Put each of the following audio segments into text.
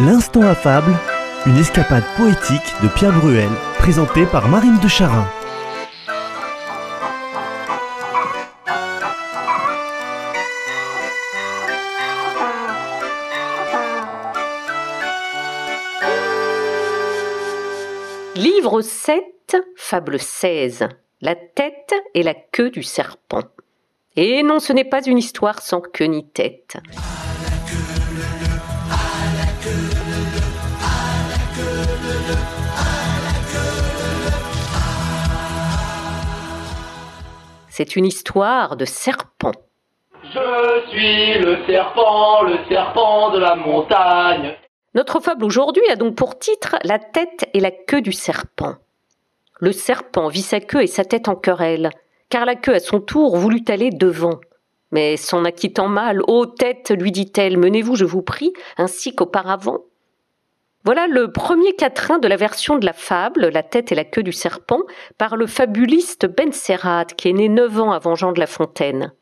L'instant affable, une escapade poétique de Pierre Bruel, présentée par Marine de Charin. Livre 7, fable 16. La tête et la queue du serpent. Et non, ce n'est pas une histoire sans queue ni tête. C'est une histoire de serpent. Je suis le serpent, le serpent de la montagne. Notre fable aujourd'hui a donc pour titre La tête et la queue du serpent. Le serpent vit sa queue et sa tête en querelle, car la queue à son tour voulut aller devant. Mais s'en acquittant mal, ô tête, lui dit-elle, menez-vous, je vous prie, ainsi qu'auparavant. Voilà le premier quatrain de la version de la fable, La tête et la queue du serpent, par le fabuliste Ben Serrat, qui est né neuf ans avant Jean de La Fontaine.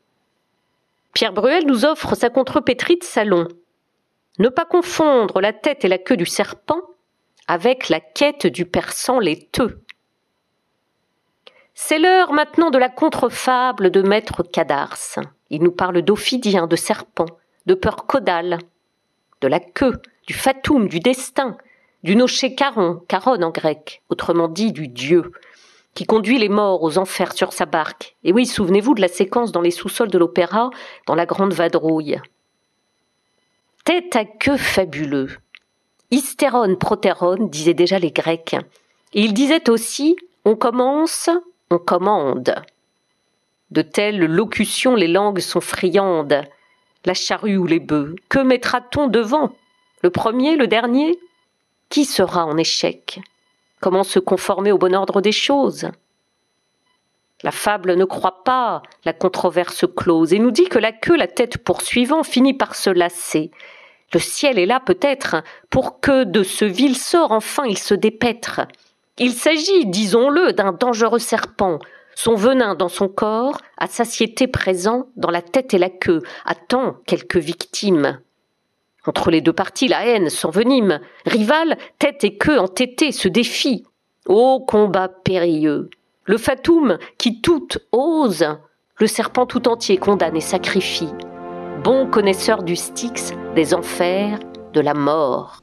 Pierre Bruel nous offre sa contrepétrie de salon. Ne pas confondre la tête et la queue du serpent avec la quête du persan laiteux. C'est l'heure maintenant de la contrefable de maître Cadars. Il nous parle d'ophidien, de serpent, de peur caudale, de la queue, du fatum, du destin, du noché caron, caron en grec, autrement dit du dieu, qui conduit les morts aux enfers sur sa barque. Et oui, souvenez-vous de la séquence dans les sous-sols de l'opéra, dans la grande vadrouille. Tête à queue fabuleux. Hystérone, protérone, disaient déjà les Grecs. Et ils disaient aussi on commence, on commande. De telles locutions, les langues sont friandes. La charrue ou les bœufs, que mettra-t-on devant? Le premier, le dernier? Qui sera en échec? Comment se conformer au bon ordre des choses? La fable ne croit pas la controverse close et nous dit que la queue, la tête poursuivant, finit par se lasser. Le ciel est là peut-être pour que de ce vil sort enfin il se dépêtre. Il s'agit, disons-le, d'un dangereux serpent, son venin dans son corps, à satiété présent dans la tête et la queue, attend quelques victimes. Entre les deux parties, la haine s'envenime. Rival, tête et queue entêtée se défient. Ô combat périlleux Le fatum, qui tout ose, le serpent tout entier condamne et sacrifie. Bon connaisseur du Styx, des enfers, de la mort.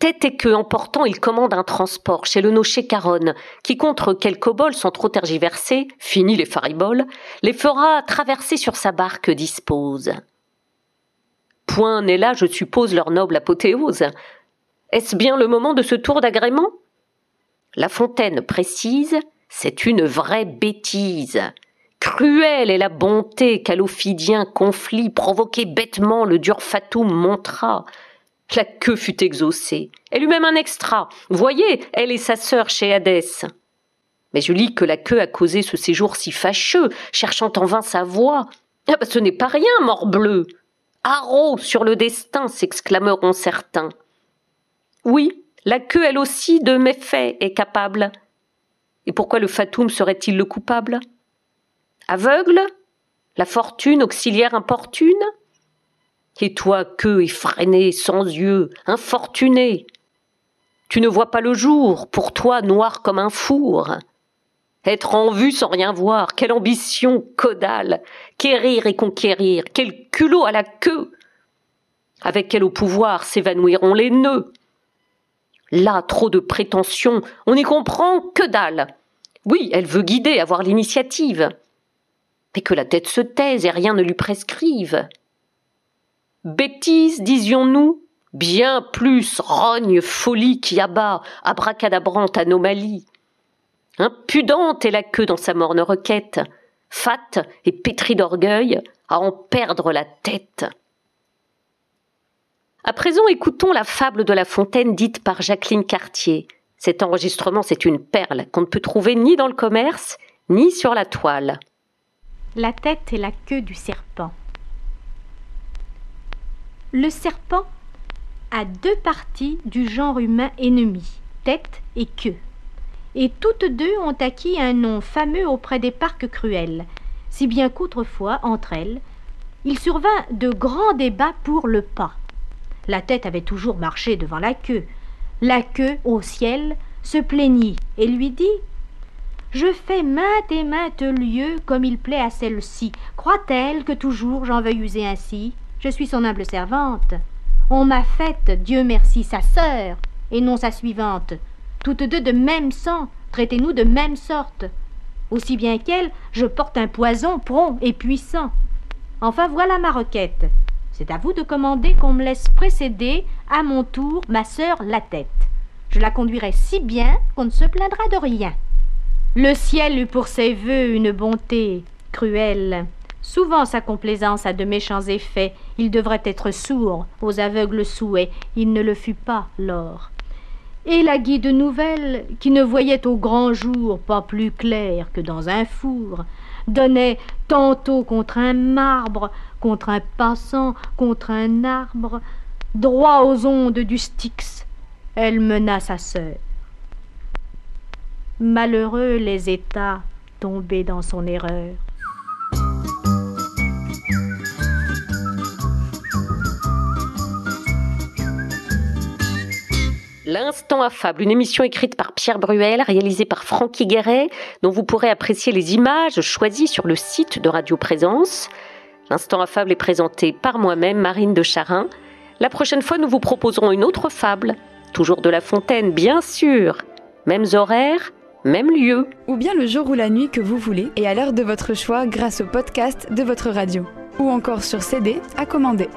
Tête et queue emportant, il commande un transport chez le nocher Caronne, qui contre quelques bols sans trop tergiverser, fini les fariboles, les fera traverser sur sa barque dispose. Point n'est là, je suppose, leur noble apothéose. Est-ce bien le moment de ce tour d'agrément? La Fontaine précise, c'est une vraie bêtise. Cruelle est la bonté qu'à l'ophidien conflit provoqué bêtement le dur fatum montra, la queue fut exaucée. Elle eut même un extra. Voyez, elle et sa sœur chez Hadès. Mais je lis que la queue a causé ce séjour si fâcheux, cherchant en vain sa voix. Ah bah, ce n'est pas rien, morbleu. Haro sur le destin, s'exclameront certains. Oui, la queue, elle aussi, de méfaits est capable. Et pourquoi le fatum serait-il le coupable? Aveugle? La fortune auxiliaire importune? Et toi, queue effrénée, sans yeux, infortuné, tu ne vois pas le jour, pour toi noir comme un four. Être en vue sans rien voir, quelle ambition caudale, quérir et conquérir, quel culot à la queue. Avec quel au pouvoir s'évanouiront les nœuds. Là, trop de prétentions, on n'y comprend que dalle. Oui, elle veut guider, avoir l'initiative. Mais que la tête se taise et rien ne lui prescrive. Bêtise, disions-nous Bien plus rogne, folie qui abat, abracadabrante anomalie. Impudente est la queue dans sa morne requête, fat et pétrie d'orgueil, à en perdre la tête. À présent, écoutons la fable de La Fontaine dite par Jacqueline Cartier. Cet enregistrement, c'est une perle qu'on ne peut trouver ni dans le commerce, ni sur la toile. La tête et la queue du serpent. Le serpent a deux parties du genre humain ennemi, tête et queue. Et toutes deux ont acquis un nom fameux auprès des parcs cruels, si bien qu'autrefois, entre elles, il survint de grands débats pour le pas. La tête avait toujours marché devant la queue, la queue au ciel se plaignit et lui dit Je fais maintes et maintes lieux comme il plaît à celle-ci. Croit-elle que toujours j'en veuille user ainsi? Je suis son humble servante. On m'a faite, Dieu merci, sa sœur, et non sa suivante. Toutes deux de même sang, traitez-nous de même sorte. Aussi bien qu'elle, je porte un poison prompt et puissant. Enfin voilà ma requête. C'est à vous de commander qu'on me laisse précéder, à mon tour, ma sœur la tête. Je la conduirai si bien qu'on ne se plaindra de rien. Le ciel eut pour ses voeux une bonté cruelle. Souvent sa complaisance a de méchants effets. Il devrait être sourd aux aveugles souhaits. Il ne le fut pas, lors. Et la guide nouvelle, qui ne voyait au grand jour pas plus clair que dans un four, donnait tantôt contre un marbre, contre un passant, contre un arbre, droit aux ondes du Styx. Elle mena sa sœur. Malheureux les États tombés dans son erreur. L'Instant affable, une émission écrite par Pierre Bruel, réalisée par Francky Guéret, dont vous pourrez apprécier les images choisies sur le site de Radio Présence. L'Instant affable est présenté par moi-même, Marine de Charin. La prochaine fois, nous vous proposerons une autre fable, toujours de La Fontaine, bien sûr. Mêmes horaires, même lieu. Ou bien le jour ou la nuit que vous voulez, et à l'heure de votre choix grâce au podcast de votre radio. Ou encore sur CD à commander.